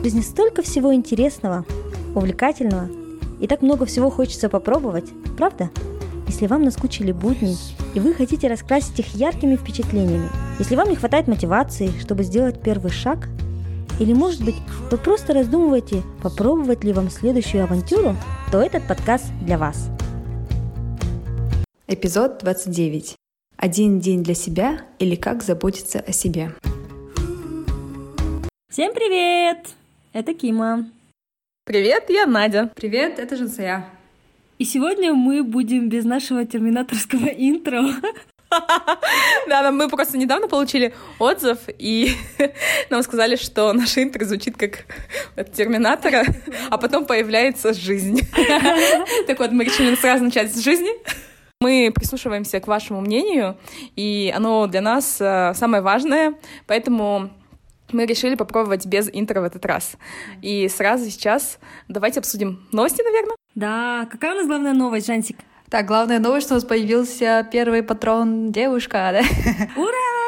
В жизни столько всего интересного, увлекательного, и так много всего хочется попробовать, правда? Если вам наскучили будни, и вы хотите раскрасить их яркими впечатлениями, если вам не хватает мотивации, чтобы сделать первый шаг, или, может быть, вы просто раздумываете, попробовать ли вам следующую авантюру, то этот подкаст для вас. Эпизод 29. Один день для себя или как заботиться о себе. Всем привет! Это Кима. Привет, я Надя. Привет, это Жансая. И сегодня мы будем без нашего терминаторского интро. Да, мы просто недавно получили отзыв, и нам сказали, что наш интро звучит как от Терминатора, а потом появляется жизнь. Так вот, мы решили сразу начать с жизни. Мы прислушиваемся к вашему мнению, и оно для нас э, самое важное, поэтому мы решили попробовать без интро в этот раз. И сразу сейчас давайте обсудим новости, наверное. Да, какая у нас главная новость, Жансик? Так, главная новость, что у нас появился первый патрон девушка, да? Ура!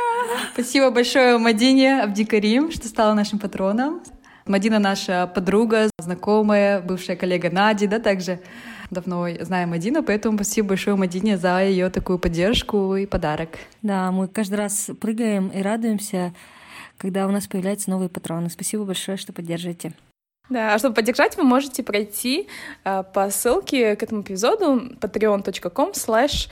Спасибо большое Мадине Абдикарим, что стала нашим патроном. Мадина наша подруга, знакомая, бывшая коллега Нади, да, также давно знаем Мадину, поэтому спасибо большое Мадине за ее такую поддержку и подарок. Да, мы каждый раз прыгаем и радуемся, когда у нас появляются новые патроны. Спасибо большое, что поддерживаете. Да, а чтобы поддержать, вы можете пройти э, по ссылке к этому эпизоду patreon.com slash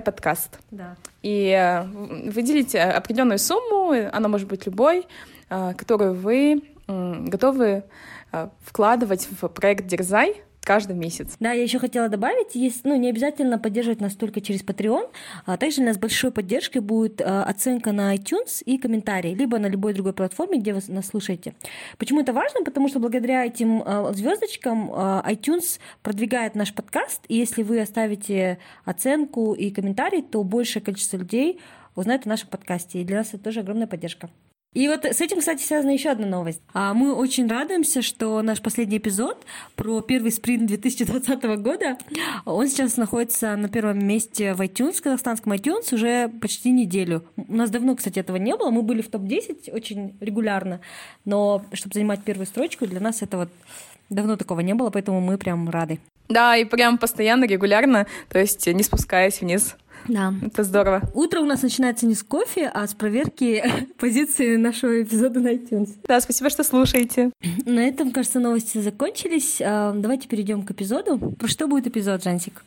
подкаст. Да. И э, выделите определенную сумму, она может быть любой, э, которую вы готовы э, вкладывать в проект Дерзай, каждый месяц. Да, я еще хотела добавить, есть, ну, не обязательно поддерживать нас только через Patreon, а также у нас большой поддержкой будет а, оценка на iTunes и комментарии, либо на любой другой платформе, где вы нас слушаете. Почему это важно? Потому что благодаря этим а, звездочкам а, iTunes продвигает наш подкаст, и если вы оставите оценку и комментарий, то большее количество людей узнает о нашем подкасте, и для нас это тоже огромная поддержка. И вот с этим, кстати, связана еще одна новость. А мы очень радуемся, что наш последний эпизод про первый спринт 2020 года, он сейчас находится на первом месте в iTunes, в казахстанском iTunes, уже почти неделю. У нас давно, кстати, этого не было. Мы были в топ-10 очень регулярно, но чтобы занимать первую строчку, для нас это вот давно такого не было, поэтому мы прям рады. Да, и прям постоянно, регулярно, то есть не спускаясь вниз. Да. Это здорово. Утро у нас начинается не с кофе, а с проверки позиции нашего эпизода на iTunes. Да, спасибо, что слушаете. На этом, кажется, новости закончились. А, давайте перейдем к эпизоду. Про что будет эпизод, Жансик?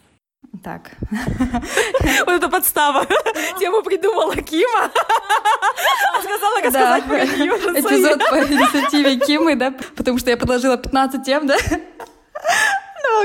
Так. Вот это подстава. Тему придумала Кима. Сказала рассказать про Эпизод по инициативе Кимы, да, потому что я предложила 15 тем, да.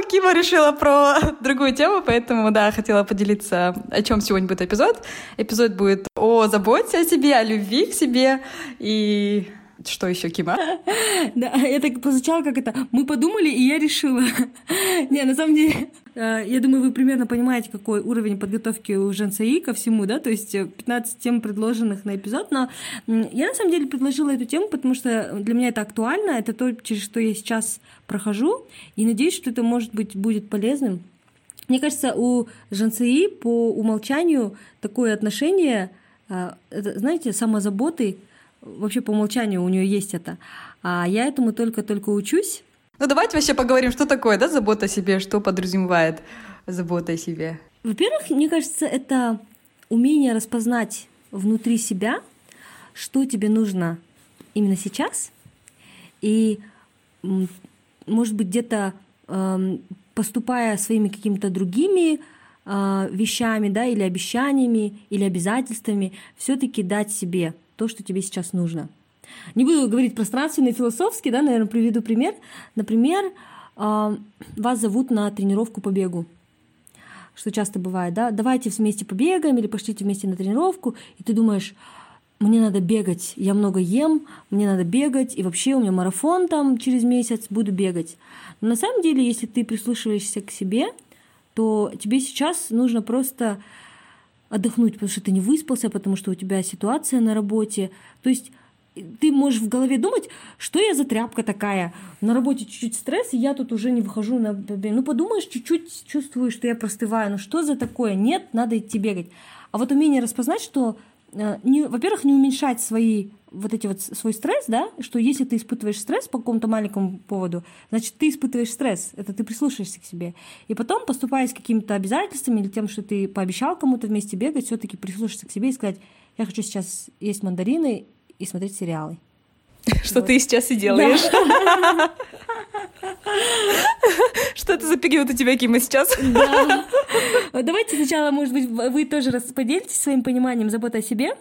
Кима решила про другую тему, поэтому, да, хотела поделиться, о чем сегодня будет эпизод. Эпизод будет о заботе о себе, о любви к себе и что еще, Кима? Да, я так прозвучало, как это. Мы подумали, и я решила. Не, на самом деле, э, я думаю, вы примерно понимаете, какой уровень подготовки у Женсаи ко всему, да, то есть 15 тем, предложенных на эпизод, но я на самом деле предложила эту тему, потому что для меня это актуально, это то, через что я сейчас прохожу, и надеюсь, что это, может быть, будет полезным. Мне кажется, у Женсаи по умолчанию такое отношение, э, знаете, самозаботы, вообще по умолчанию у нее есть это. А я этому только-только учусь. Ну давайте вообще поговорим, что такое, да, забота о себе, что подразумевает забота о себе. Во-первых, мне кажется, это умение распознать внутри себя, что тебе нужно именно сейчас, и, может быть, где-то э, поступая своими какими-то другими э, вещами, да, или обещаниями, или обязательствами, все-таки дать себе то, что тебе сейчас нужно. Не буду говорить пространственно и философски, да, наверное, приведу пример. Например, а, вас зовут на тренировку по бегу что часто бывает, да, давайте вместе побегаем или пошлите вместе на тренировку, и ты думаешь, мне надо бегать, я много ем, мне надо бегать, и вообще у меня марафон там через месяц, буду бегать. Но на самом деле, если ты прислушиваешься к себе, то тебе сейчас нужно просто отдохнуть, потому что ты не выспался, потому что у тебя ситуация на работе. То есть ты можешь в голове думать, что я за тряпка такая. На работе чуть-чуть стресс, и я тут уже не выхожу на... Ну, подумаешь, чуть-чуть чувствую, что я простываю. Ну, что за такое? Нет, надо идти бегать. А вот умение распознать, что э, не, во-первых, не уменьшать свои вот эти вот свой стресс, да, что если ты испытываешь стресс по какому-то маленькому поводу, значит, ты испытываешь стресс, это ты прислушаешься к себе. И потом, поступая с какими-то обязательствами или тем, что ты пообещал кому-то вместе бегать, все таки прислушаться к себе и сказать, я хочу сейчас есть мандарины и смотреть сериалы. Что вот. ты сейчас и делаешь. Что это за период у тебя, Кима, сейчас? Да. Давайте сначала, может быть, вы тоже поделитесь своим пониманием заботы о себе,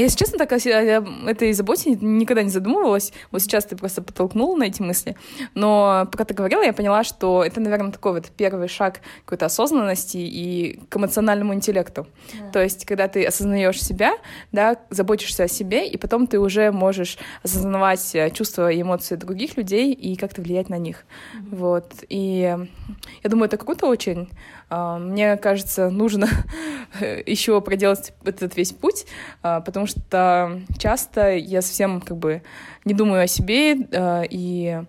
если честно, так я этой заботе никогда не задумывалась. Вот сейчас ты просто подтолкнула на эти мысли. Но пока ты говорила, я поняла, что это, наверное, такой вот первый шаг какой-то осознанности и к эмоциональному интеллекту. Да. То есть, когда ты осознаешь себя, да, заботишься о себе, и потом ты уже можешь осознавать э, чувства и эмоции других людей и как-то влиять на них. Mm-hmm. Вот. И я думаю, это какой-то очень а, мне кажется, нужно еще проделать этот весь путь, а, потому что часто я совсем как бы не думаю о себе а, и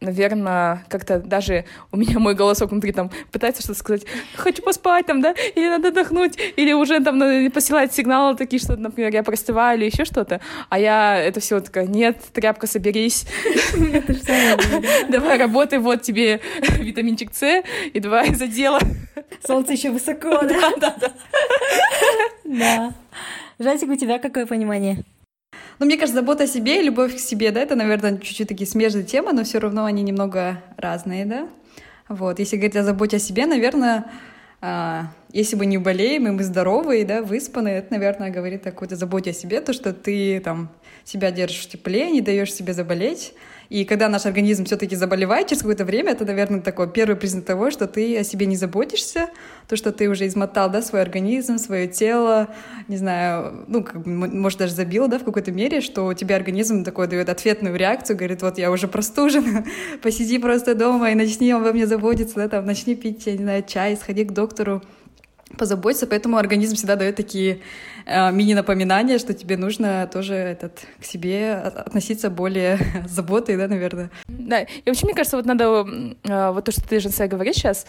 наверное, как-то даже у меня мой голосок внутри там пытается что-то сказать, хочу поспать там, да, или надо отдохнуть, или уже там посылать сигналы такие, что, например, я простываю или еще что-то, а я это все такая, нет, тряпка, соберись, давай работай, вот тебе витаминчик С, и давай за дело. Солнце еще высоко, да? Да, да. Да. Жальтик, у тебя какое понимание? Ну, мне кажется, забота о себе и любовь к себе, да, это, наверное, чуть-чуть такие смежные темы, но все равно они немного разные, да. Вот, если говорить о заботе о себе, наверное, а, если мы не болеем, и мы здоровые, да, выспанные, это, наверное, говорит о какой-то заботе о себе, то, что ты там себя держишь в тепле, не даешь себе заболеть, и когда наш организм все-таки заболевает через какое-то время, это, наверное, такой первый признак того, что ты о себе не заботишься, то, что ты уже измотал, да, свой организм, свое тело, не знаю, ну, как, может, даже забил, да, в какой-то мере, что у тебя организм такой дает ответную реакцию, говорит, вот я уже простужен, посиди просто дома и начни обо мне заботиться, да, там, начни пить, я не знаю, чай, сходи к доктору, позаботиться, поэтому организм всегда дает такие э, мини-напоминания, что тебе нужно тоже этот, к себе относиться более заботой, да, наверное. Да, и вообще, мне кажется, вот надо, э, вот то, что ты, Женсая, говоришь сейчас,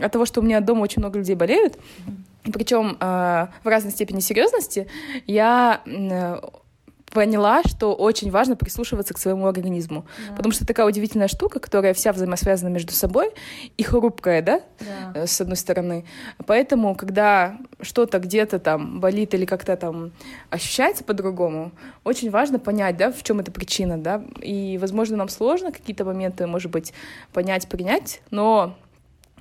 от того, что у меня дома очень много людей болеют, причем э, в разной степени серьезности, я э, поняла, что очень важно прислушиваться к своему организму. Да. Потому что такая удивительная штука, которая вся взаимосвязана между собой и хрупкая, да, да. Э, с одной стороны. Поэтому, когда что-то где-то там болит или как-то там ощущается по-другому, очень важно понять, да, в чем эта причина, да. И, возможно, нам сложно какие-то моменты, может быть, понять, принять, но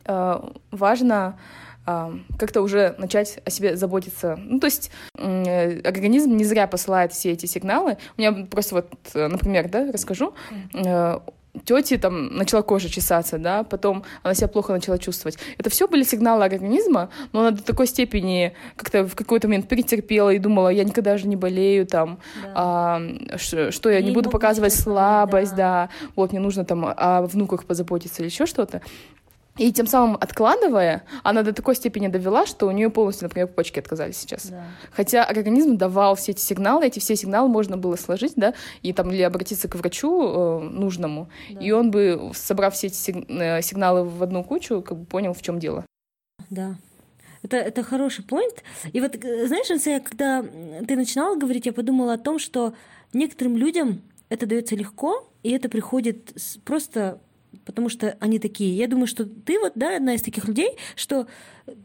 э, важно как-то уже начать о себе заботиться. Ну, то есть э, организм не зря посылает все эти сигналы. У меня просто вот, э, например, да, расскажу. Mm. Тети там начала кожа чесаться, да, потом она себя плохо начала чувствовать. Это все были сигналы организма, но она до такой степени как-то в какой-то момент претерпела и думала, я никогда же не болею, там, да. а, что, что я не, не буду показывать слабость, да. да, вот мне нужно там о внуках позаботиться или еще что-то. И тем самым откладывая, она до такой степени довела, что у нее полностью, например, почки отказались сейчас. Да. Хотя организм давал все эти сигналы, эти все сигналы можно было сложить, да, и там или обратиться к врачу э, нужному, да. и он бы, собрав все эти э, сигналы в одну кучу, как бы понял, в чем дело. Да. Это, это хороший поинт. И вот, э, знаешь, я, когда ты начинала говорить, я подумала о том, что некоторым людям это дается легко, и это приходит просто потому что они такие. Я думаю, что ты вот, да, одна из таких людей, что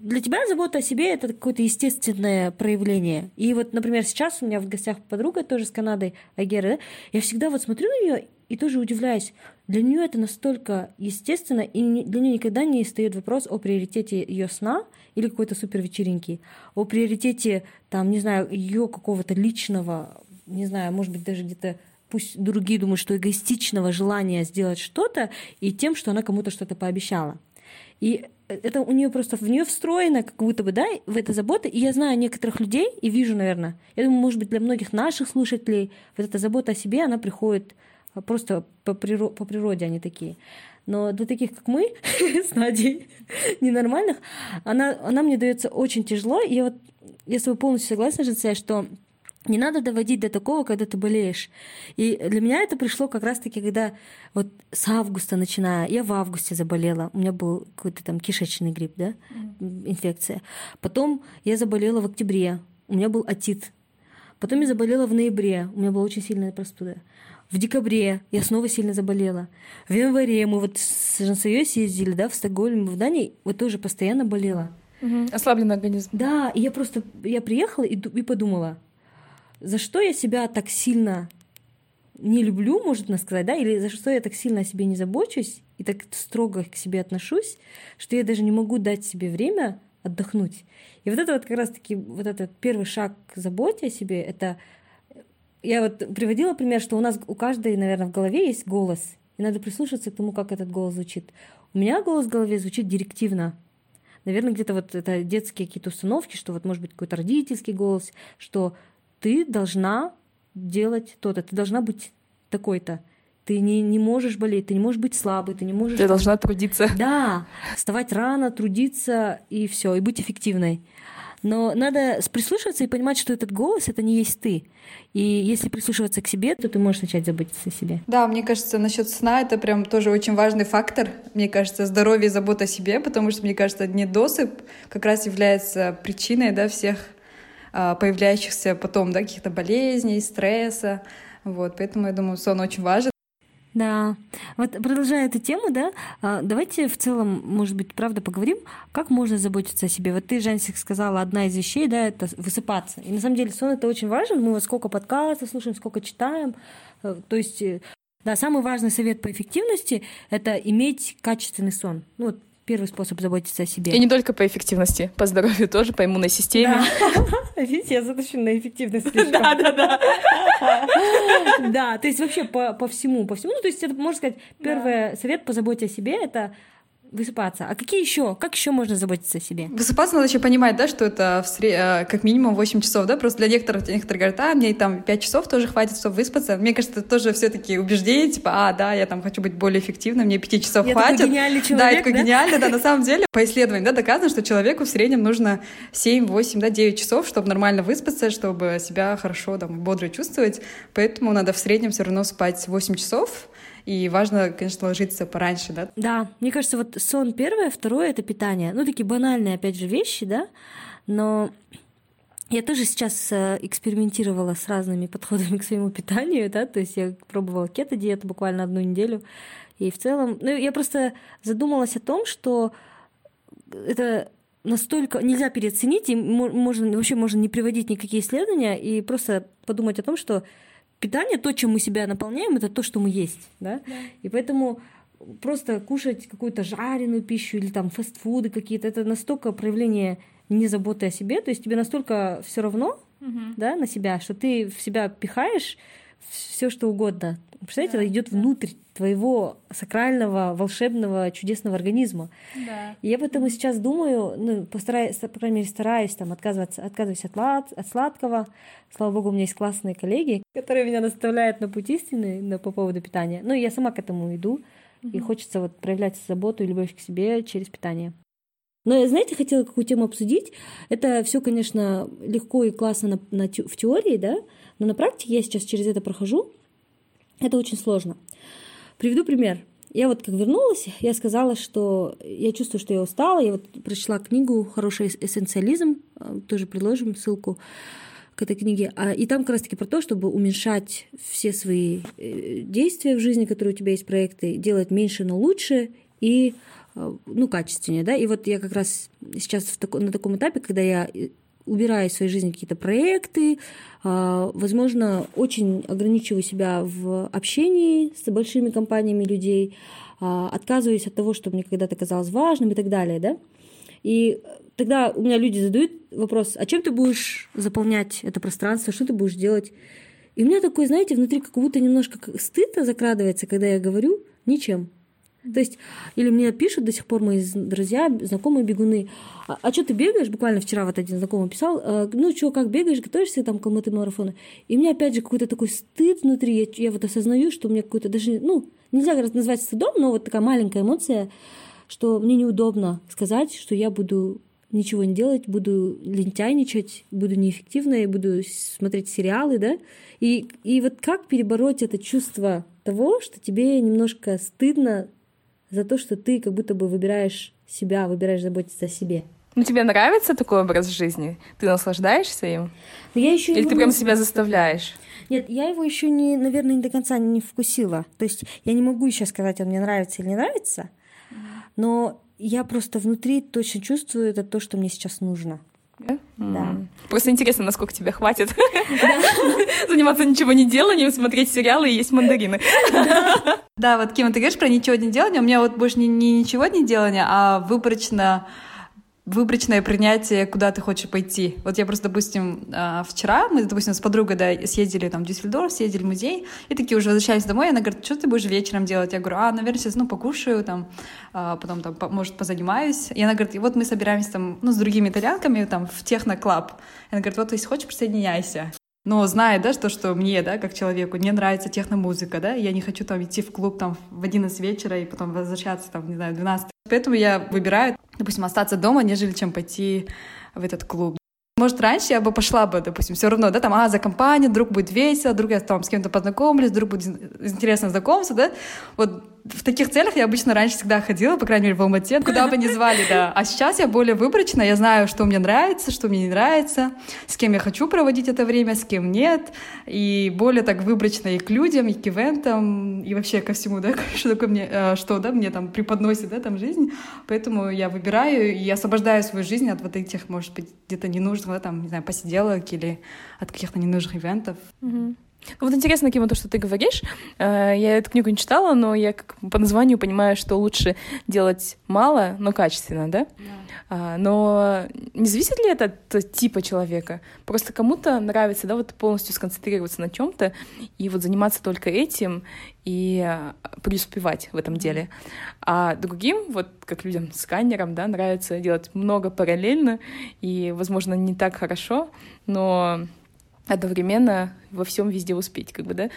для тебя забота о себе это какое-то естественное проявление. И вот, например, сейчас у меня в гостях подруга тоже с Канадой, Агера, да, я всегда вот смотрю на нее и тоже удивляюсь. Для нее это настолько естественно, и для нее никогда не встает вопрос о приоритете ее сна или какой-то супер вечеринки, о приоритете, там, не знаю, ее какого-то личного, не знаю, может быть, даже где-то пусть другие думают, что эгоистичного желания сделать что-то и тем, что она кому-то что-то пообещала. И это у нее просто в нее встроено, как будто бы, да, в это забота. И я знаю некоторых людей и вижу, наверное, я думаю, может быть, для многих наших слушателей вот эта забота о себе, она приходит а, просто по, природе, по природе они такие. Но для таких, как мы, с Надей, ненормальных, она, она мне дается очень тяжело. И я вот я с тобой полностью согласна, Жиция, что не надо доводить до такого, когда ты болеешь. И для меня это пришло как раз-таки, когда вот с августа начиная, я в августе заболела, у меня был какой-то там кишечный грипп, да, инфекция. Потом я заболела в октябре, у меня был отит. Потом я заболела в ноябре, у меня была очень сильная простуда. В декабре я снова сильно заболела. В январе мы вот с Жансоей съездили, да, в Стокгольм, в Дании, вот тоже постоянно болела. Угу. Ослабленный организм. Да, и я просто, я приехала и, и подумала, за что я себя так сильно не люблю, можно сказать, да, или за что я так сильно о себе не забочусь и так строго к себе отношусь, что я даже не могу дать себе время отдохнуть. И вот это вот как раз-таки вот этот первый шаг к заботе о себе, это я вот приводила пример, что у нас у каждой, наверное, в голове есть голос, и надо прислушаться к тому, как этот голос звучит. У меня голос в голове звучит директивно. Наверное, где-то вот это детские какие-то установки, что вот может быть какой-то родительский голос, что ты должна делать то-то, ты должна быть такой-то. Ты не, не можешь болеть, ты не можешь быть слабой, ты не можешь... Ты должна трудиться. Да, вставать рано, трудиться и все, и быть эффективной. Но надо прислушиваться и понимать, что этот голос — это не есть ты. И если прислушиваться к себе, то ты можешь начать заботиться о себе. Да, мне кажется, насчет сна это прям тоже очень важный фактор. Мне кажется, здоровье и забота о себе, потому что, мне кажется, недосып как раз является причиной да, всех появляющихся потом да, каких-то болезней, стресса. Вот, поэтому я думаю, сон очень важен. Да. Вот продолжая эту тему, да, а, давайте в целом, может быть, правда поговорим, как можно заботиться о себе. Вот ты, Жансик, сказала, одна из вещей, да, это высыпаться. И на самом деле сон это очень важен. Мы вот сколько подкастов слушаем, сколько читаем. Э, то есть, э, да, самый важный совет по эффективности — это иметь качественный сон. Ну, вот первый способ заботиться о себе. И не только по эффективности, по здоровью тоже, по иммунной системе. Видите, я заточена на эффективность. Да, да, да. Да, то есть вообще по, по всему, по всему. Ну, то есть это, можно сказать, первый совет по заботе о себе — это высыпаться. А какие еще? Как еще можно заботиться о себе? Высыпаться надо еще понимать, да, что это в сред... Э, как минимум 8 часов, да, просто для некоторых, некоторые говорят, а, мне там 5 часов тоже хватит, чтобы выспаться. Мне кажется, это тоже все таки убеждение, типа, а, да, я там хочу быть более эффективной, мне 5 часов я хватит. Такой гениальный человек, да, я такой да? гениальный, да, на самом деле, по исследованиям, да, доказано, что человеку в среднем нужно 7, 8, да, 9 часов, чтобы нормально выспаться, чтобы себя хорошо, там, бодро чувствовать, поэтому надо в среднем все равно спать 8 часов, и важно, конечно, ложиться пораньше, да? Да, мне кажется, вот сон первое, второе — это питание. Ну, такие банальные, опять же, вещи, да, но я тоже сейчас э, экспериментировала с разными подходами к своему питанию, да, то есть я пробовала кето-диету буквально одну неделю, и в целом, ну, я просто задумалась о том, что это настолько нельзя переоценить, и можно, вообще можно не приводить никакие исследования, и просто подумать о том, что питание, то, чем мы себя наполняем, это то, что мы есть, да? да. И поэтому просто кушать какую-то жареную пищу или там фастфуды какие-то, это настолько проявление не заботы о себе, то есть тебе настолько все равно, угу. да, на себя, что ты в себя пихаешь все что угодно. Представляете, да, это идет да. внутрь твоего сакрального, волшебного, чудесного организма. Да. И я поэтому сейчас думаю, ну, постараюсь, по крайней мере, стараюсь там отказываться, отказываюсь от, лад, от сладкого. Слава богу, у меня есть классные коллеги, которые меня наставляют на путь истины на, по поводу питания. Ну, я сама к этому иду, угу. и хочется вот проявлять заботу и любовь к себе через питание. Но я, знаете, хотела какую тему обсудить. Это все, конечно, легко и классно на, на, в теории, да, но на практике я сейчас через это прохожу. Это очень сложно. Приведу пример. Я вот как вернулась, я сказала, что я чувствую, что я устала. Я вот прочла книгу «Хороший эссенциализм», э, тоже приложим ссылку к этой книге. А, и там как раз-таки про то, чтобы уменьшать все свои э, действия в жизни, которые у тебя есть, проекты, делать меньше, но лучше и ну, качественнее, да, и вот я как раз сейчас в тако, на таком этапе, когда я убираю из своей жизни какие-то проекты, а, возможно, очень ограничиваю себя в общении с большими компаниями людей, отказываюсь от того, что мне когда-то казалось важным и так далее, да. И тогда у меня люди задают вопрос, а чем ты будешь заполнять это пространство, что ты будешь делать? И у меня такой, знаете, внутри как будто немножко стыд закрадывается, когда я говорю ничем. То есть, или мне пишут до сих пор мои друзья, знакомые бегуны, а, а что ты бегаешь? Буквально вчера вот один знакомый писал, а, ну что, как бегаешь, готовишься там к алматы марафона? И у меня опять же какой-то такой стыд внутри, я, я вот осознаю, что у меня какой-то даже, ну, нельзя назвать стыдом, но вот такая маленькая эмоция, что мне неудобно сказать, что я буду ничего не делать, буду лентяйничать, буду неэффективной, буду смотреть сериалы, да? И, и вот как перебороть это чувство того, что тебе немножко стыдно за то, что ты как будто бы выбираешь себя, выбираешь заботиться о себе. Ну, тебе нравится такой образ жизни? Ты наслаждаешься им? Но я еще Или ты прям себя заставляешь? Нет, я его еще не, наверное, не до конца не вкусила. То есть я не могу еще сказать, он мне нравится или не нравится, но я просто внутри точно чувствую это то, что мне сейчас нужно. Да? Просто интересно, насколько тебе хватит заниматься ничего не деланием, смотреть сериалы и есть мандарины. Да, вот, Ким, ты говоришь про ничего не делание, у меня вот больше не, не ничего не делание, а выборочно выборочное принятие, куда ты хочешь пойти. Вот я просто, допустим, а, вчера мы, допустим, с подругой да, съездили там в Дюссельдорф, съездили в музей, и такие уже возвращались домой, и она говорит, что ты будешь вечером делать? Я говорю, а, наверное, сейчас, ну, покушаю, там, а, потом, там, может, позанимаюсь. И она говорит, и вот мы собираемся там, ну, с другими итальянками, там, в техно-клаб. И она говорит, вот, если хочешь, присоединяйся. Но зная, да, что, что мне, да, как человеку, не нравится техномузыка, да, я не хочу там идти в клуб там в 11 вечера и потом возвращаться там, не знаю, в 12. Поэтому я выбираю, допустим, остаться дома, нежели чем пойти в этот клуб. Может, раньше я бы пошла бы, допустим, все равно, да, там, а, за компанию, вдруг будет весело, вдруг я там с кем-то познакомлюсь, вдруг будет интересно знакомство, да. Вот в таких целях я обычно раньше всегда ходила, по крайней мере, в Алмате, куда бы ни звали, да. А сейчас я более выборочна, я знаю, что мне нравится, что мне не нравится, с кем я хочу проводить это время, с кем нет, и более так выборочно и к людям, и к ивентам, и вообще ко всему, да, что такое мне, э, что, да, мне там преподносит, да, там жизнь. Поэтому я выбираю и освобождаю свою жизнь от вот этих, может быть, где-то ненужных, да, там, не знаю, посиделок или от каких-то ненужных ивентов. Мгм. Вот интересно, Кима, то, что ты говоришь. Э, Я эту книгу не читала, но я как по названию понимаю, что лучше делать мало, но качественно, да? А, Но не зависит ли это от типа человека? Просто кому-то нравится, да, вот полностью сконцентрироваться на чем-то и вот заниматься только этим и а, преуспевать в этом деле. А другим, вот как людям сканерам, да, нравится делать много параллельно и, возможно, не так хорошо, но одновременно во всем везде успеть, как бы, да?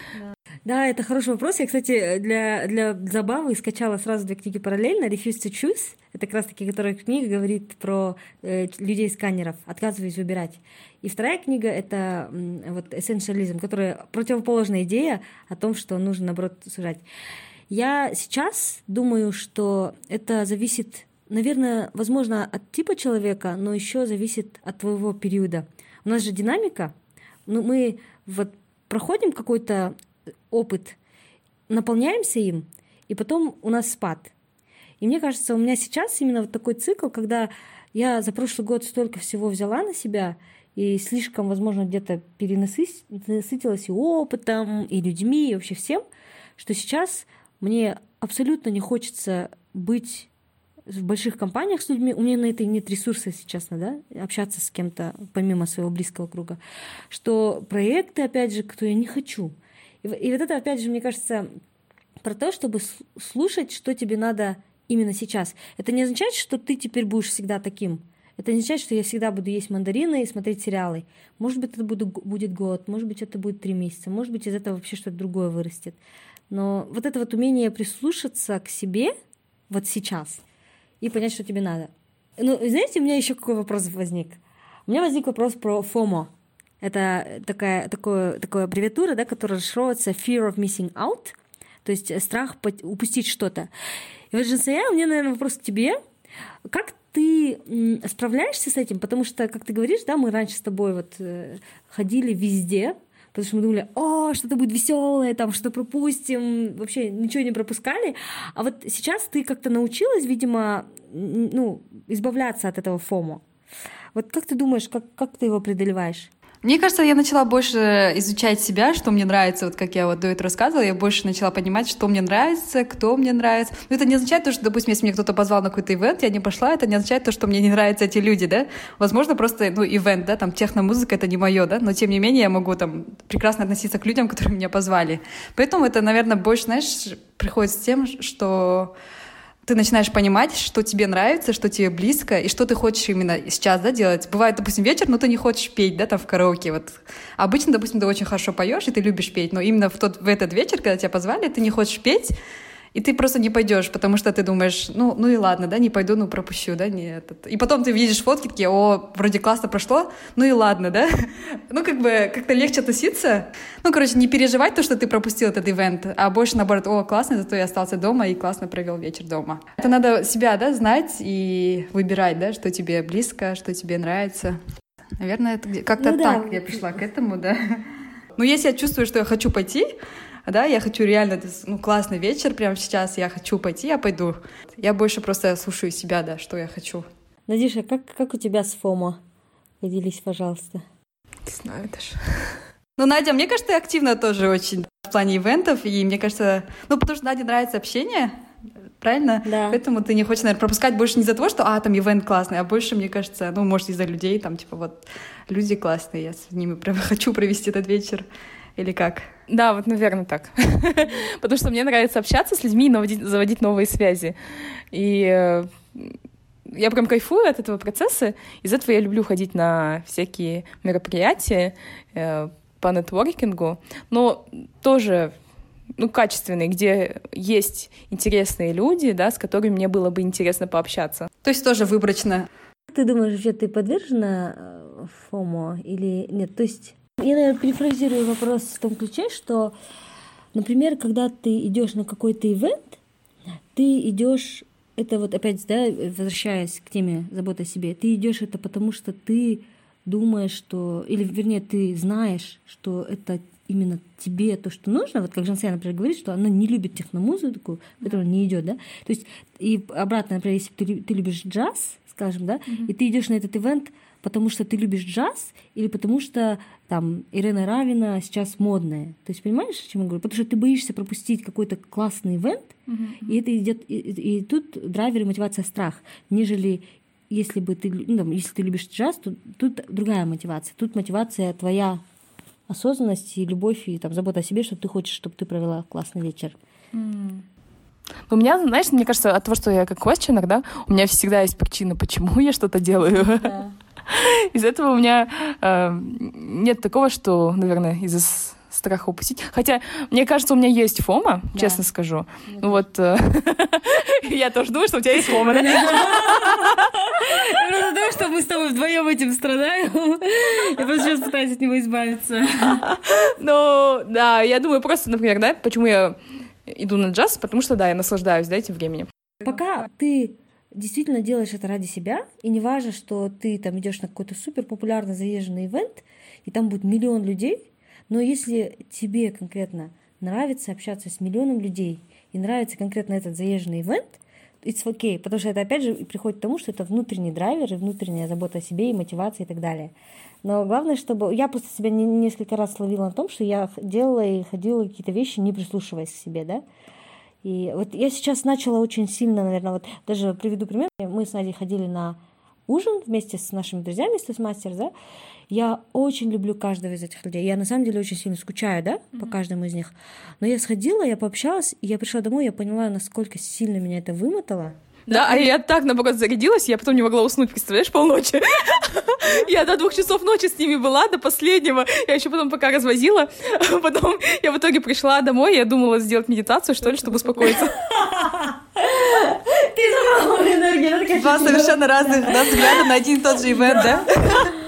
Да, это хороший вопрос. Я, кстати, для, для забавы скачала сразу две книги параллельно. Refuse to choose. Это как раз-таки, которая книга говорит про э, людей-сканеров. Отказываюсь выбирать. И вторая книга — это м, вот essentialism, которая противоположная идея о том, что нужно, наоборот, сужать. Я сейчас думаю, что это зависит, наверное, возможно, от типа человека, но еще зависит от твоего периода. У нас же динамика. Ну, мы вот проходим какой-то опыт, наполняемся им, и потом у нас спад. И мне кажется, у меня сейчас именно вот такой цикл, когда я за прошлый год столько всего взяла на себя, и слишком, возможно, где-то перенасытилась и опытом, и людьми, и вообще всем, что сейчас мне абсолютно не хочется быть в больших компаниях с людьми, у меня на это нет ресурса, честно, да, общаться с кем-то помимо своего близкого круга, что проекты, опять же, кто я не хочу. И, и вот это, опять же, мне кажется, про то, чтобы слушать, что тебе надо именно сейчас. Это не означает, что ты теперь будешь всегда таким. Это не означает, что я всегда буду есть мандарины и смотреть сериалы. Может быть, это будет год, может быть, это будет три месяца, может быть, из этого вообще что-то другое вырастет. Но вот это вот умение прислушаться к себе вот сейчас и понять, что тебе надо. Ну, знаете, у меня еще какой вопрос возник? У меня возник вопрос про FOMO. Это такая, такое, такая аббревиатура, да, которая расшифровывается Fear of Missing Out, то есть страх упустить что-то. И вот, Жансая, у меня, наверное, вопрос к тебе. Как ты справляешься с этим? Потому что, как ты говоришь, да, мы раньше с тобой вот э, ходили везде, потому что мы думали, о, что-то будет веселое, там что-то пропустим, вообще ничего не пропускали. А вот сейчас ты как-то научилась, видимо, ну, избавляться от этого фома. Вот как ты думаешь, как, как ты его преодолеваешь? Мне кажется, я начала больше изучать себя, что мне нравится, вот как я вот до этого рассказывала, я больше начала понимать, что мне нравится, кто мне нравится. Но это не означает то, что, допустим, если меня кто-то позвал на какой-то ивент, я не пошла, это не означает то, что мне не нравятся эти люди, да. Возможно, просто, ну, ивент, да, там, техномузыка — это не мое, да, но тем не менее я могу там прекрасно относиться к людям, которые меня позвали. Поэтому это, наверное, больше, знаешь, приходит с тем, что ты начинаешь понимать, что тебе нравится, что тебе близко, и что ты хочешь именно сейчас да, делать. Бывает, допустим, вечер, но ты не хочешь петь, да, там в караоке. Вот. Обычно, допустим, ты очень хорошо поешь, и ты любишь петь, но именно в, тот, в этот вечер, когда тебя позвали, ты не хочешь петь, и ты просто не пойдешь, потому что ты думаешь, ну, ну и ладно, да, не пойду, ну пропущу, да, не этот. И потом ты видишь фотки такие, о, вроде классно прошло, ну и ладно, да. Ну, как бы как-то легче относиться. Ну, короче, не переживать то, что ты пропустил этот ивент, а больше наоборот, о, классно, зато я остался дома и классно провел вечер дома. Это надо себя, да, знать и выбирать, да, что тебе близко, что тебе нравится. Наверное, это как-то ну, так да. я пришла к этому, да. Но если я чувствую, что я хочу пойти, да, я хочу реально, ну, классный вечер прямо сейчас, я хочу пойти, я пойду. Я больше просто слушаю себя, да, что я хочу. Надюша, как, как у тебя с ФОМО? Поделись, пожалуйста. Не знаю даже. Ну, Надя, мне кажется, ты активно тоже очень в плане ивентов, и мне кажется, ну, потому что Наде нравится общение, правильно? Да. Поэтому ты не хочешь, наверное, пропускать больше не за то, что, а, там ивент классный, а больше, мне кажется, ну, может, из-за людей, там, типа, вот, люди классные, я с ними хочу провести этот вечер. Или как? Да, вот, наверное, так. Потому что мне нравится общаться с людьми и наводить, заводить новые связи. И э, я прям кайфую от этого процесса. Из этого я люблю ходить на всякие мероприятия э, по нетворкингу, но тоже ну, качественные, где есть интересные люди, да, с которыми мне было бы интересно пообщаться. То есть тоже выборочно. Ты думаешь, вообще ты подвержена э, ФОМО или нет? То есть я, наверное, перефразирую вопрос в том ключе, что, например, когда ты идешь на какой-то ивент, ты идешь, это вот опять, да, возвращаясь к теме заботы о себе, ты идешь это потому, что ты думаешь, что, или вернее, ты знаешь, что это именно тебе то, что нужно, вот как Жансия, например, говорит, что она не любит техномузыку, которая не идет, да, то есть и обратно, например, если ты, ты любишь джаз, скажем, да, mm-hmm. и ты идешь на этот ивент, потому что ты любишь джаз или потому что там Ирена Равина сейчас модная. То есть понимаешь, о чем я говорю? Потому что ты боишься пропустить какой-то классный ивент, uh-huh. и это идет и, и тут драйвер и мотивация страх, нежели если бы ты, ну, там, если ты любишь джаз, то тут другая мотивация. Тут мотивация твоя осознанность и любовь и там забота о себе, что ты хочешь, чтобы ты провела классный вечер. Mm. У меня, знаешь, мне кажется, от того, что я как questioner, да, у меня всегда есть причина, почему я что-то делаю. Yeah. Из-за этого у меня э, нет такого, что, наверное, из-за страха упустить. Хотя, мне кажется, у меня есть фома, да. честно скажу. Да. Вот э, я тоже думаю, что у тебя есть фома. Просто думаю, что мы с тобой вдвоем этим страдаем. Я просто сейчас пытаюсь от него избавиться. Ну, да, я думаю просто, например, да, почему я иду на джаз, потому что, да, я наслаждаюсь, да, этим временем. Пока ты действительно делаешь это ради себя, и не важно, что ты там идешь на какой-то супер популярный заезженный ивент, и там будет миллион людей, но если тебе конкретно нравится общаться с миллионом людей, и нравится конкретно этот заезженный ивент, it's okay, потому что это опять же приходит к тому, что это внутренний драйвер, и внутренняя забота о себе, и мотивация и так далее. Но главное, чтобы... Я просто себя несколько раз словила на том, что я делала и ходила какие-то вещи, не прислушиваясь к себе, да. И вот я сейчас начала очень сильно, наверное, вот даже приведу пример. Мы с Надей ходили на ужин вместе с нашими друзьями, с Toastmasters, да. Я очень люблю каждого из этих людей. Я на самом деле очень сильно скучаю, да, mm-hmm. по каждому из них. Но я сходила, я пообщалась, и я пришла домой, я поняла, насколько сильно меня это вымотало. Да, а я так, наоборот, зарядилась, я потом не могла уснуть, представляешь, полночи. Я до двух часов ночи с ними была, до последнего. Я еще потом пока развозила. Потом я в итоге пришла домой, я думала сделать медитацию, что ли, чтобы успокоиться. Ты забрала энергию. Два совершенно разных взгляда на один и тот же ивент, да?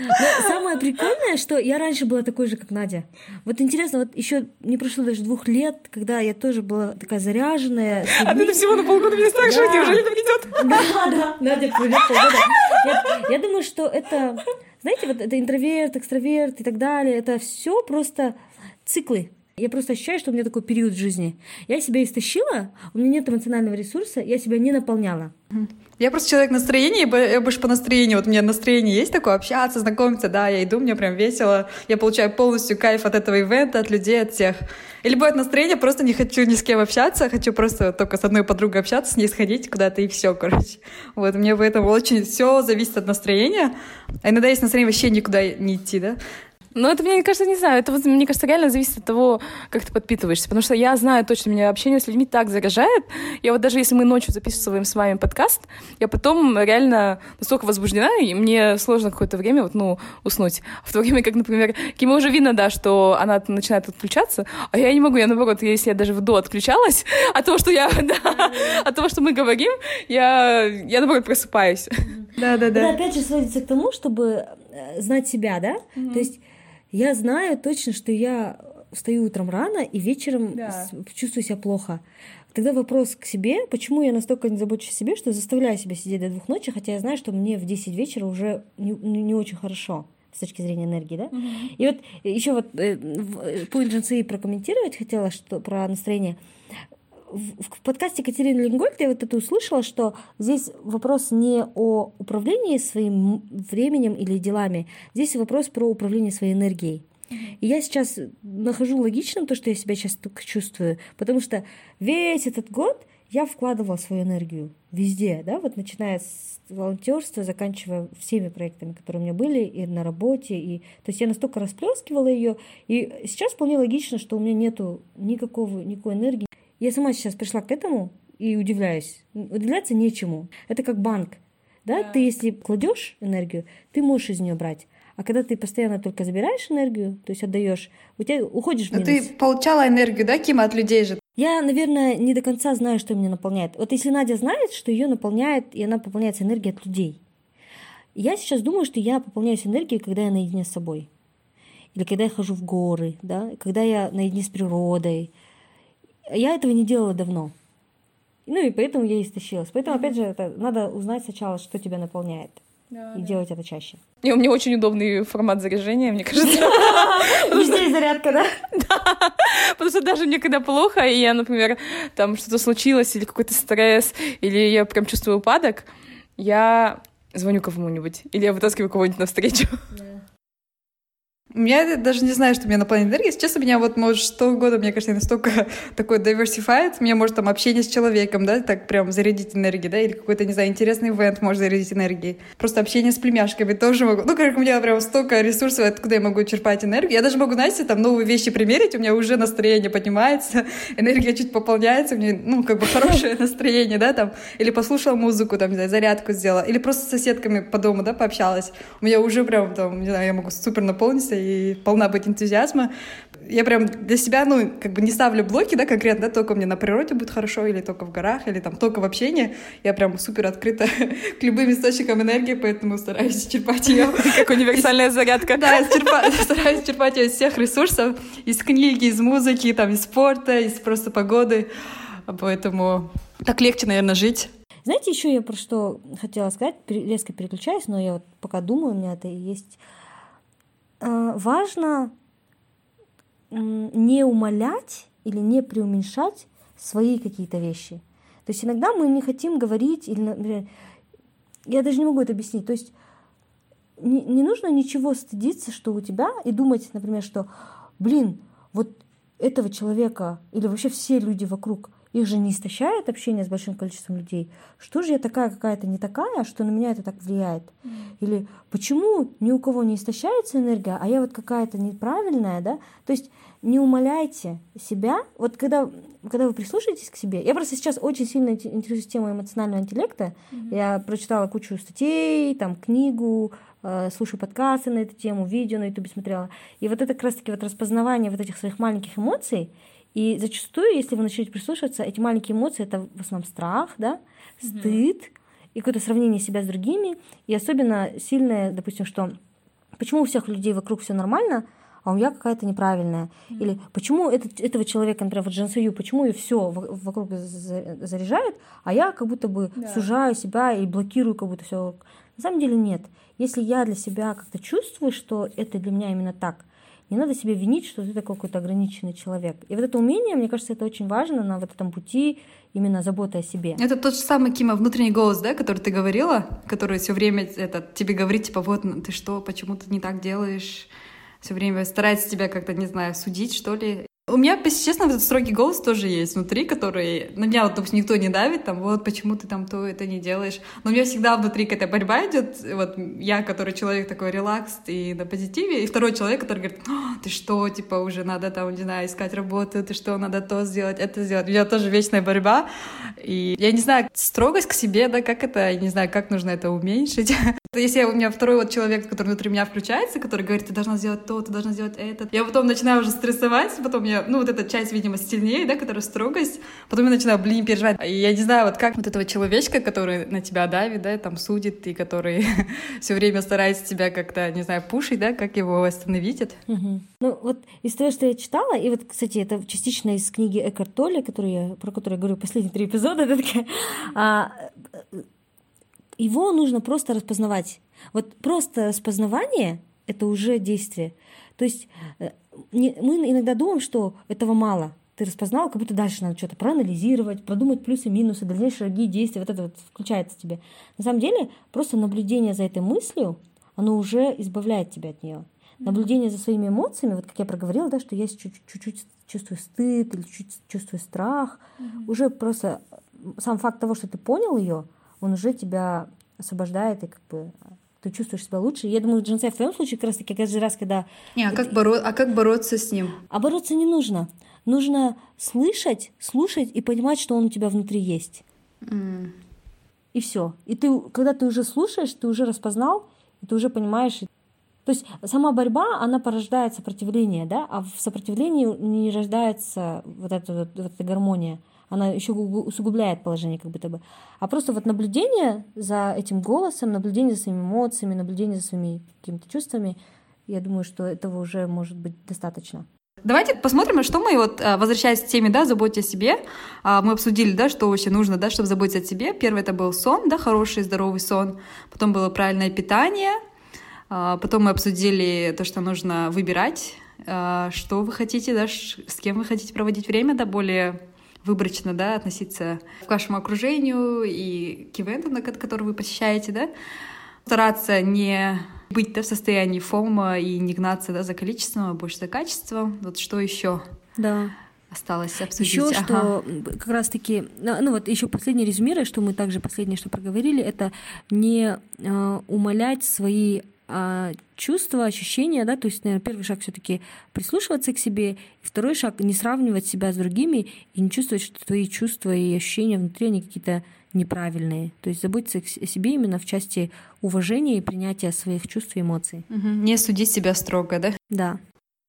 Но самое прикольное, что я раньше была такой же, как Надя. Вот интересно, вот еще не прошло даже двух лет, когда я тоже была такая заряженная. А ты всего на полгода меня старше, да. неужели это придет? Да, да, Надя придет полгода. Я, я думаю, что это, знаете, вот это интроверт, экстраверт и так далее, это все просто циклы. Я просто ощущаю, что у меня такой период в жизни. Я себя истощила, у меня нет эмоционального ресурса, я себя не наполняла. Я просто человек настроения, я больше по настроению. Вот у меня настроение есть такое, общаться, знакомиться, да, я иду, мне прям весело. Я получаю полностью кайф от этого ивента, от людей, от всех. Или бывает настроение, просто не хочу ни с кем общаться, хочу просто только с одной подругой общаться, с ней сходить куда-то и все, короче. Вот, мне поэтому очень все зависит от настроения. А иногда есть настроение вообще никуда не идти, да. Ну, это, мне кажется, не знаю, это, вот, мне кажется, реально зависит от того, как ты подпитываешься. Потому что я знаю точно, меня общение с людьми так заряжает. Я вот даже если мы ночью записываем с вами подкаст, я потом реально настолько возбуждена, и мне сложно какое-то время вот, ну, уснуть. В то время как, например, Кима уже видно, да, что она начинает отключаться, а я не могу, я наоборот, если я даже в до отключалась от того, что я, да, от того, что мы говорим, я, я наоборот просыпаюсь. Да, да, Это опять же сводится к тому, чтобы э, знать себя, да? То есть я знаю точно, что я встаю утром рано и вечером Да. чувствую себя плохо. Тогда вопрос к себе, почему я настолько не забочусь о себе, что заставляю себя сидеть до двух ночи, хотя я знаю, что мне в 10 вечера уже не, не- очень хорошо с точки зрения энергии, да? И вот еще вот э, в- э, по инженции прокомментировать хотела, что про настроение. В, подкасте Катерины Лингольд я вот это услышала, что здесь вопрос не о управлении своим временем или делами, здесь вопрос про управление своей энергией. И я сейчас нахожу логичным то, что я себя сейчас только чувствую, потому что весь этот год я вкладывала свою энергию везде, да, вот начиная с волонтерства, заканчивая всеми проектами, которые у меня были и на работе, и то есть я настолько расплескивала ее, и сейчас вполне логично, что у меня нету никакого никакой энергии. Я сама сейчас пришла к этому и удивляюсь. Удивляться нечему. Это как банк, да? Ты если кладешь энергию, ты можешь из нее брать. А когда ты постоянно только забираешь энергию, то есть отдаешь, у тебя уходишь в Но минус. ты получала энергию, да, Кима, от людей же? Я, наверное, не до конца знаю, что меня наполняет. Вот если Надя знает, что ее наполняет, и она пополняется энергией от людей. Я сейчас думаю, что я пополняюсь энергией, когда я наедине с собой. Или когда я хожу в горы, да, когда я наедине с природой. Я этого не делала давно. Ну и поэтому я истощилась. Поэтому, опять же, это надо узнать сначала, что тебя наполняет. и делать это чаще. И у меня очень удобный формат заряжения, мне кажется. Везде зарядка, да? Потому что даже мне когда плохо, и я, например, там что-то случилось, или какой-то стресс, или я прям чувствую упадок, я звоню кому-нибудь, или я вытаскиваю кого-нибудь навстречу. У меня даже не знаю, что у меня наполняет энергией. Сейчас у меня вот, может, что года, мне кажется, я настолько такой diversified. Мне может там общение с человеком, да, так прям зарядить энергией, да, или какой-то, не знаю, интересный ивент может зарядить энергией. Просто общение с племяшками тоже могу. Ну, как у меня прям столько ресурсов, откуда я могу черпать энергию. Я даже могу, знаете, там новые вещи примерить, у меня уже настроение поднимается, энергия чуть пополняется, у меня, ну, как бы хорошее настроение, да, там. Или послушала музыку, там, не знаю, зарядку сделала. Или просто с соседками по дому, да, пообщалась. У меня уже прям, там, не знаю, я могу супер наполниться и полна быть энтузиазма. Я прям для себя, ну, как бы не ставлю блоки, да, конкретно, да, только мне на природе будет хорошо, или только в горах, или там только в общении. Я прям супер открыта к любым источникам энергии, поэтому стараюсь черпать ее. Как универсальная зарядка. Да, стараюсь черпать ее из всех ресурсов, из книги, из музыки, там, из спорта, из просто погоды. Поэтому так легче, наверное, жить. Знаете, еще я про что хотела сказать, резко переключаюсь, но я вот пока думаю, у меня это и есть. А, Важно не умалять или не преуменьшать свои какие-то вещи. То есть иногда мы не хотим говорить, или, например, я даже не могу это объяснить. То есть не, не нужно ничего стыдиться, что у тебя, и думать, например, что, блин, вот этого человека или вообще все люди вокруг, их же не истощает общение с большим количеством людей. Что же я такая какая-то не такая, что на меня это так влияет? Или почему ни у кого не истощается энергия, а я вот какая-то неправильная, да? То есть не умоляйте себя. Вот когда, когда вы прислушаетесь к себе, я просто сейчас очень сильно инте- интересуюсь темой эмоционального интеллекта. Я прочитала кучу статей, там книгу, э, слушаю подкасты на эту тему, видео на ютубе смотрела. И вот это как раз-таки вот распознавание вот этих своих маленьких эмоций, и зачастую, если вы начнете прислушиваться, эти маленькие эмоции это в основном страх, да, стыд и какое-то сравнение себя с другими. И особенно сильное, допустим, что почему у всех людей вокруг все нормально, а у меня какая-то неправильная. Или почему этот, этого человека, например, вот Джансую, почему ее все вокруг за- заряжает, а я как будто бы сужаю себя и блокирую как будто все. На самом деле нет. Если я для себя как-то чувствую, что это для меня именно так, не надо себе винить, что ты такой какой-то ограниченный человек. И вот это умение, мне кажется, это очень важно на вот этом пути именно заботы о себе. Это тот же самый, Кима, внутренний голос, да, который ты говорила, который все время это, тебе говорит, типа, вот, ну, ты что, почему ты не так делаешь? Все время старается тебя как-то, не знаю, судить, что ли. У меня, если честно, этот строгий голос тоже есть внутри, который на меня, вот, допустим, никто не давит, там, вот, почему ты там то это не делаешь. Но у меня всегда внутри какая-то борьба идет. Вот я, который человек такой релакс и на позитиве, и второй человек, который говорит, «А, ты что, типа, уже надо там, не знаю, искать работу, ты что, надо то сделать, это сделать. У меня тоже вечная борьба. И я не знаю, строгость к себе, да, как это, я не знаю, как нужно это уменьшить. Если у меня второй вот человек, который внутри меня включается, который говорит, ты должна сделать то, ты должна сделать это, я потом начинаю уже стрессовать, потом я ну, вот эта часть, видимо, сильнее, да, которая строгость. Потом я начинаю, блин, переживать. И я не знаю, вот как вот этого человечка, который на тебя давит, да, там судит, и который все время старается тебя как-то, не знаю, пушить, да, как его остановить. Угу. Ну, вот из того, что я читала, и вот, кстати, это частично из книги Эккарт Толли, которую я, про которую я говорю последние три эпизода, это такая, а, его нужно просто распознавать. Вот просто распознавание — это уже действие. То есть э, не, мы иногда думаем, что этого мало. Ты распознал, как будто дальше надо что-то проанализировать, продумать плюсы, минусы, дальнейшие шаги, действия. Вот это вот включается тебе. На самом деле, просто наблюдение за этой мыслью, оно уже избавляет тебя от нее. Наблюдение за своими эмоциями, вот как я проговорила, да, что я чуть-чуть чувствую стыд или чуть чувствую страх, mm-hmm. уже просто сам факт того, что ты понял ее, он уже тебя освобождает и как бы ты чувствуешь себя лучше. Я думаю, Джинсай, в твоем случае как раз таки каждый раз, когда... Не, а, как боро... а как бороться с ним? А бороться не нужно. Нужно слышать, слушать и понимать, что он у тебя внутри есть. Mm. И все. И ты, когда ты уже слушаешь, ты уже распознал, и ты уже понимаешь. То есть сама борьба, она порождает сопротивление, да, а в сопротивлении не рождается вот эта, вот, вот эта гармония она еще усугубляет положение как будто бы. А просто вот наблюдение за этим голосом, наблюдение за своими эмоциями, наблюдение за своими какими-то чувствами, я думаю, что этого уже может быть достаточно. Давайте посмотрим, что мы, вот, а, возвращаясь к теме, да, заботьте о себе, а, мы обсудили, да, что вообще нужно, да, чтобы заботиться о себе. Первый это был сон, да, хороший, здоровый сон, потом было правильное питание, а, потом мы обсудили то, что нужно выбирать, что вы хотите, да, с кем вы хотите проводить время, да, более выборочно, да, относиться к вашему окружению и к ивентам, которые вы посещаете, да, стараться не быть да, в состоянии фома и не гнаться да, за количеством, а больше за качеством. Вот что еще? Да осталось обсудить. Еще ага. что как раз-таки, ну, ну вот еще последнее резюмируя, что мы также последнее, что проговорили, это не э, умалять свои а, чувства, ощущения, да, то есть, наверное, первый шаг все-таки прислушиваться к себе, второй шаг не сравнивать себя с другими и не чувствовать, что твои чувства и ощущения внутри они какие-то неправильные. То есть заботиться о себе именно в части уважения и принятия своих чувств и эмоций. Угу. Не судить себя строго, да? Да.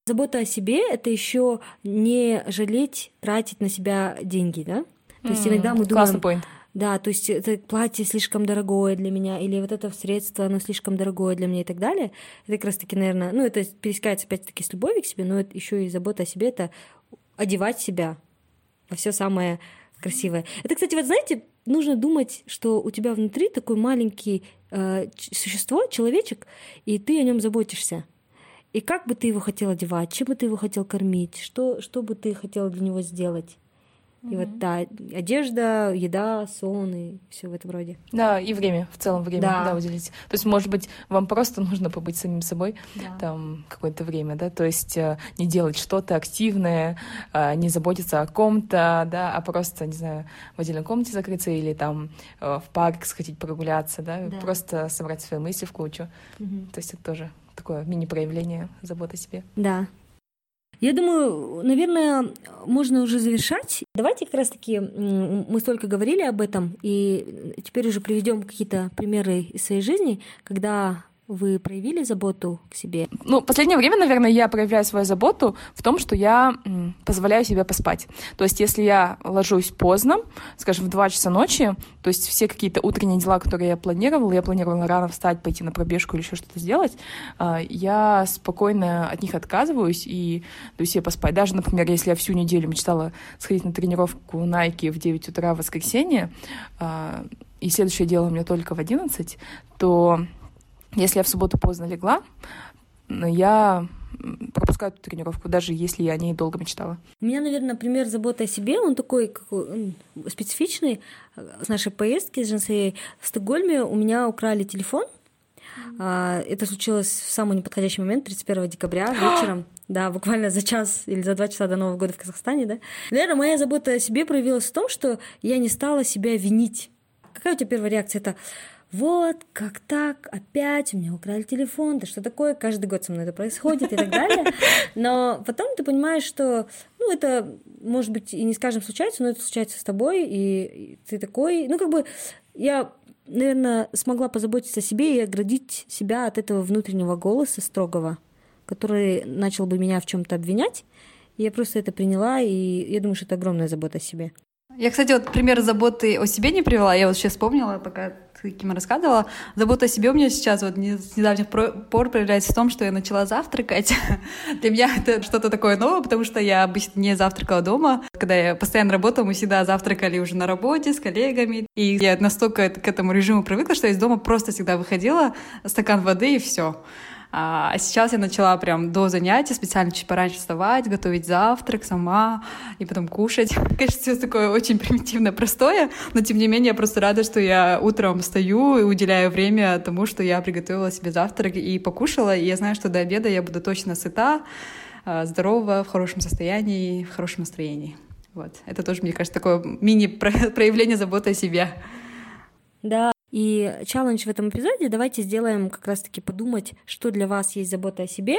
Забота о себе это еще не жалеть, тратить на себя деньги, да? То есть иногда мы думаем, point. Да, то есть это платье слишком дорогое для меня, или вот это средство, оно слишком дорогое для меня и так далее. Это как раз-таки, наверное, ну, это пересекается опять-таки с любовью к себе, но это еще и забота о себе, это одевать себя во все самое красивое. Это, кстати, вот знаете, нужно думать, что у тебя внутри такой маленький э, существо, человечек, и ты о нем заботишься. И как бы ты его хотел одевать, чем бы ты его хотел кормить, что, что бы ты хотел для него сделать. И вот, да, одежда, еда, сон и все в этом роде. Да, и время, в целом время, да. да, уделить. То есть, может быть, вам просто нужно побыть самим собой да. там какое-то время, да, то есть э, не делать что-то активное, э, не заботиться о ком-то, да, а просто, не знаю, в отдельной комнате закрыться или там э, в парк сходить прогуляться, да, да. просто собрать свои мысли в кучу. Угу. То есть это тоже такое мини-проявление заботы о себе. Да, я думаю, наверное, можно уже завершать. Давайте как раз-таки мы столько говорили об этом, и теперь уже приведем какие-то примеры из своей жизни, когда вы проявили заботу к себе? Ну, в последнее время, наверное, я проявляю свою заботу в том, что я позволяю себе поспать. То есть, если я ложусь поздно, скажем, в 2 часа ночи, то есть все какие-то утренние дела, которые я планировала, я планировала рано встать, пойти на пробежку или еще что-то сделать, а, я спокойно от них отказываюсь и даю себе поспать. Даже, например, если я всю неделю мечтала сходить на тренировку Nike в 9 утра в воскресенье, а, и следующее дело у меня только в 11, то если я в субботу поздно легла, я пропускаю эту тренировку, даже если я о ней долго мечтала. У меня, наверное, пример заботы о себе, он такой какой, специфичный. С нашей поездки с Женсеей в Стокгольме у меня украли телефон, А, Это случилось в самый неподходящий момент, 31 декабря вечером. Да, буквально за час или за два часа до Нового года в Казахстане, да. Наверное, моя забота о себе проявилась в том, что я не стала себя винить. Какая у тебя первая реакция? Это вот, как так, опять у меня украли телефон, да что такое, каждый год со мной это происходит и так далее. Но потом ты понимаешь, что, ну, это, может быть, и не скажем случается, но это случается с тобой, и ты такой, ну, как бы, я, наверное, смогла позаботиться о себе и оградить себя от этого внутреннего голоса строгого, который начал бы меня в чем-то обвинять. Я просто это приняла, и я думаю, что это огромная забота о себе. Я, кстати, вот пример заботы о себе не привела. Я вот сейчас вспомнила, пока ты, Кима, рассказывала. Забота о себе у меня сейчас вот с недавних пор проявляется в том, что я начала завтракать. Для меня это что-то такое новое, потому что я обычно не завтракала дома. Когда я постоянно работала, мы всегда завтракали уже на работе с коллегами. И я настолько к этому режиму привыкла, что я из дома просто всегда выходила, стакан воды и все. А сейчас я начала прям до занятия специально чуть пораньше вставать, готовить завтрак сама и потом кушать. Конечно, все такое очень примитивно, простое, но тем не менее я просто рада, что я утром встаю и уделяю время тому, что я приготовила себе завтрак и покушала, и я знаю, что до обеда я буду точно сыта, а, здорова, в хорошем состоянии, в хорошем настроении. Вот. Это тоже, мне кажется, такое мини-проявление заботы о себе. Да, и челлендж в этом эпизоде давайте сделаем как раз-таки подумать, что для вас есть забота о себе,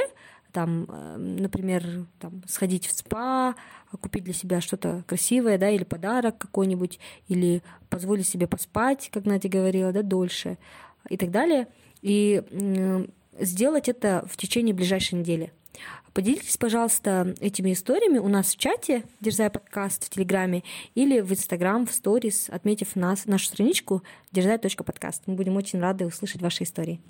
там, э, например, там, сходить в спа, купить для себя что-то красивое, да, или подарок какой-нибудь, или позволить себе поспать, как Надя говорила, да, дольше и так далее. И сделать это в течение ближайшей недели. Поделитесь, пожалуйста, этими историями у нас в чате, Дерзай подкаст в Телеграме, или в Инстаграм, в сторис, отметив нас, нашу страничку дерзай.подкаст. Мы будем очень рады услышать ваши истории.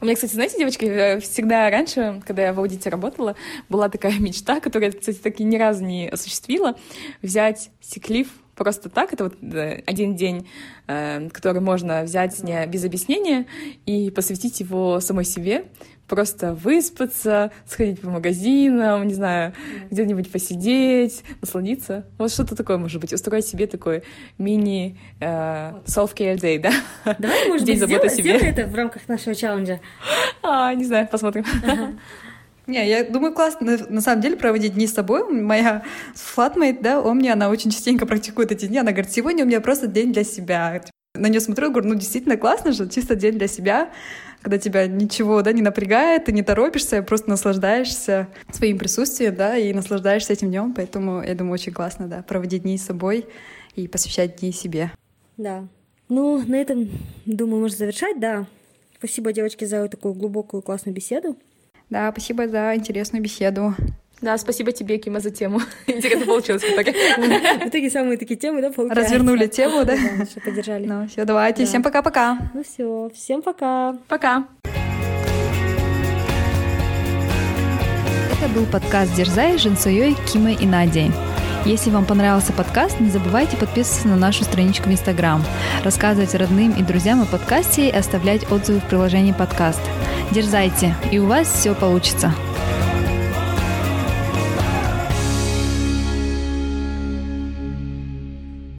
У меня, кстати, знаете, девочки, э, всегда раньше, когда я в аудите работала, была такая мечта, которую я, кстати, так и ни разу не осуществила, взять сиклиф просто так. Это вот э, один день, э, который можно взять не без объяснения и посвятить его самой себе, просто выспаться, сходить по магазинам, не знаю, где-нибудь посидеть, насладиться. Вот что-то такое, может быть, устроить себе такой мини э, self-care day, да? Давай, может День быть, сделай, сделай это в рамках нашего челленджа. А, не знаю, посмотрим. Ага. Не, я думаю, классно на, на самом деле проводить дни с тобой. Моя флатмейт, да, Омни, она очень частенько практикует эти дни. Она говорит, сегодня у меня просто день для себя. На нее смотрю, говорю, ну действительно классно же, чисто день для себя когда тебя ничего, да, не напрягает, ты не торопишься, просто наслаждаешься своим присутствием, да, и наслаждаешься этим днем, поэтому я думаю, очень классно, да, проводить дни с собой и посвящать дни себе. Да. Ну, на этом, думаю, можно завершать, да. Спасибо, девочки, за такую глубокую классную беседу. Да, спасибо за интересную беседу. Да, спасибо тебе, Кима, за тему. Интересно получилось в итоге. В итоге самые такие темы, да, получаются. Развернули тему, да? Да, поддержали. Ну, все, давайте. Да. Всем пока-пока. Ну все, всем пока. Пока. Это был подкаст «Дерзай» с Жансуей, Кимой и Надей. Если вам понравился подкаст, не забывайте подписываться на нашу страничку в Инстаграм, рассказывать родным и друзьям о подкасте и оставлять отзывы в приложении подкаст. Дерзайте, и у вас все получится.